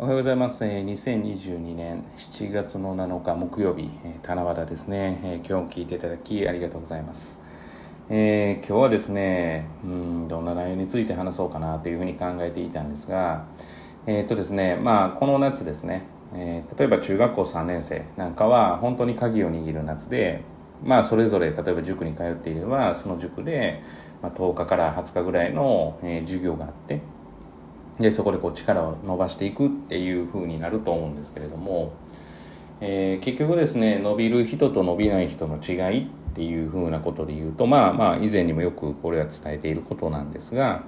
おはようございます。えー2022年7月の7日木曜日、えー七夕ですね、えー今日も聞いていただきありがとうございます。えー今日はですね、うん、どんな内容について話そうかなというふうに考えていたんですが、えーっとですね、まあ、この夏ですね、えー例えば中学校3年生なんかは本当に鍵を握る夏で、まあ、それぞれ例えば塾に通っていれば、その塾で、まあ、10日から20日ぐらいの、えー授業があって、でそこでこう力を伸ばしていくっていう風になると思うんですけれども、えー結局ですね伸びる人と伸びない人の違いっていう風なことで言うとまあまあ以前にもよくこれは伝えていることなんですが、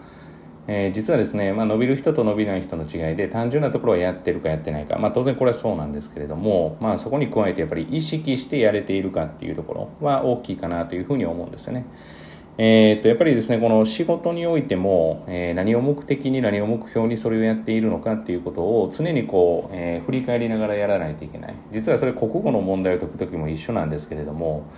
えー実はですね、まあ、伸びる人と伸びない人の違いで単純なところはやってるかやってないか、まあ、当然これはそうなんですけれども、まあ、そこに加えてやっぱり意識してやれているかっていうところは大きいかなというふうに思うんですよね。えー、とやっぱりですねこの仕事においても、えー何を目的に何を目標にそれをやっているのかっていうことを常にこう、えー振り返りながらやらないといけない実はそれ国語の問題を解く時も一緒なんですけれども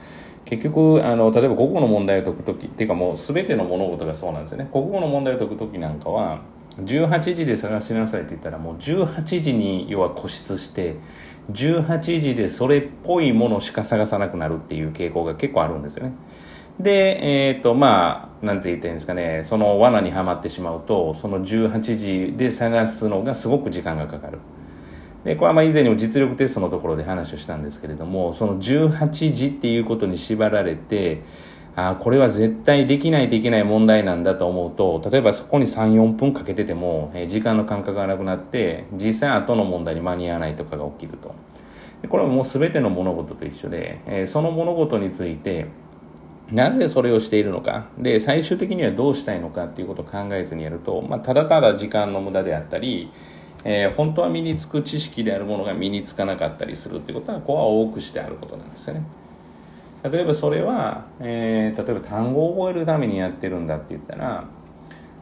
結局あの例えば国語の問題を解く時っていうかもう全ての物事がそうなんですよね国語の問題を解く時なんかは18時で探しなさいって言ったらもう18時に要は固執して18時でそれっぽいものしか探さなくなるっていう傾向が結構あるんですよね。で、えっ、と、まあ、なんて言ったらいいんですかね、その罠にはまってしまうと、その18時で探すのがすごく時間がかかる。で、これはまあ以前にも実力テストのところで話をしたんですけれども、その18時っていうことに縛られて、あこれは絶対できないといけない問題なんだと思うと、例えばそこに3、4分かけてても、え時間の感覚がなくなって、実際後の問題に間に合わないとかが起きると。これはもう全ての物事と一緒で、えその物事について、なぜそれをしているのかで最終的にはどうしたいのかっていうことを考えずにやると、まあ、ただただ時間の無駄であったり、えー本当は身につく知識であるものが身につかなかったりするってことはここは多くしてあることなんですよね例えばそれは、えー例えば単語を覚えるためにやってるんだって言ったら、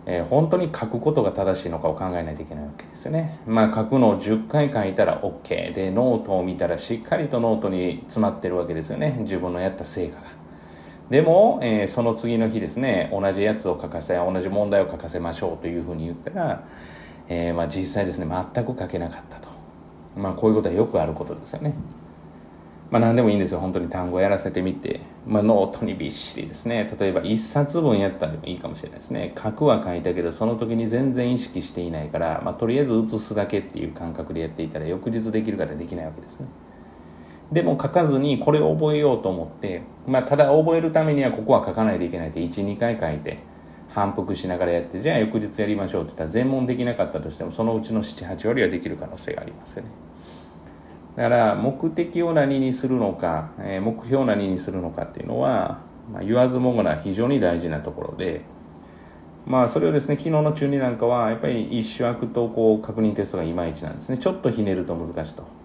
えー本当に書くことが正しいのかを考えないといけないわけですよね。まあ書くのを10回書いたら OK でノートを見たらしっかりとノートに詰まってるわけですよね自分のやった成果が。でも、えーその次の日ですね同じやつを書かせ同じ問題を書かせましょうというふうに言ったら、えーまあ、実際ですね全く書けなかったと、まあ、こういうことはよくあることですよね。まあ何でもいいんですよ。本当に単語やらせてみて、まあ、ノートにびっしりですね。例えば1冊分やったらでもいいかもしれないですね。書くは書いたけどその時に全然意識していないから、まあ、とりあえず写すだけっていう感覚でやっていたら翌日できるかでできないわけですね。でも書かずにこれを覚えようと思って、まあ、ただ覚えるためにはここは書かないといけないって12回書いて反復しながらやってじゃあ翌日やりましょうって言ったら全問できなかったとしてもそのうちの78割はできる可能性がありますよね。だから目的を何にするのか、目標を何にするのかっていうのは、まあ、言わずもがな非常に大事なところでまあそれをですね昨日の中2なんかはやっぱり一種悪とこう確認テストがいまいちなんですね。ちょっとひねると難しいと。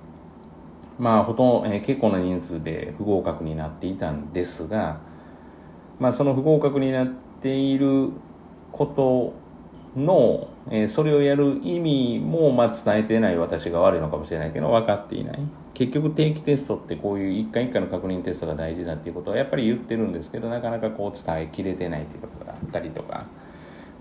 まあほとんど、えー結構な人数で不合格になっていたんですがまあその不合格になっていることの、えーそれをやる意味も、まあ、伝えてない私が悪いのかもしれないけど分かっていない。結局定期テストってこういう一回一回の確認テストが大事だっていうことはやっぱり言ってるんですけどなかなかこう伝えきれてないということがあったりとか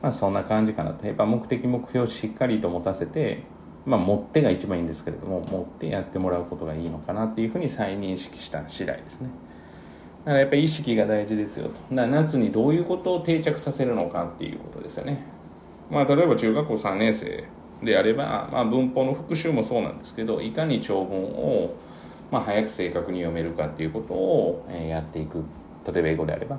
まあそんな感じかなと。やっぱ目的目標をしっかりと持たせてまあ持ってが一番いいんですけれども持ってやってもらうことがいいのかなっていうふうに再認識した次第ですね。だからやっぱり意識が大事ですよと。夏にどういうことを定着させるのかっていうことですよね。まあ、例えば中学校3年生であれば、まあ、文法の復習もそうなんですけどいかに長文を、まあ、早く正確に読めるかっていうことを、やっていく。例えば英語であれば、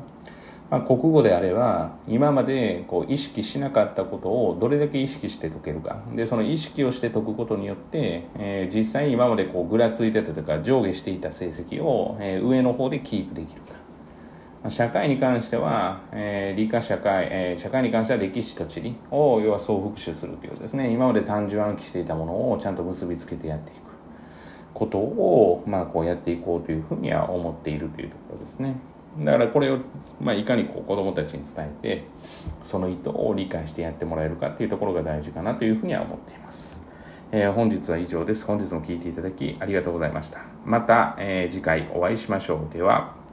まあ、国語であれば今までこう意識しなかったことをどれだけ意識して解けるか。でその意識をして解くことによって、えー実際に今までこうぐらついてたとか上下していた成績を、えー上の方でキープできるか。まあ社会に関しては、えー理科社会、えー社会に関しては歴史と地理を要は総復習するということですね。今まで単純暗記していたものをちゃんと結びつけてやっていくことを、まあ、こうやっていこうというふうには思っているというところですね。だからこれを、まあ、いかにこう子どもたちに伝えてその意図を理解してやってもらえるかっていうところが大事かなというふうには思っていますえー本日は以上です。本日も聴いていただきありがとうございました。また、えー次回お会いしましょう。では。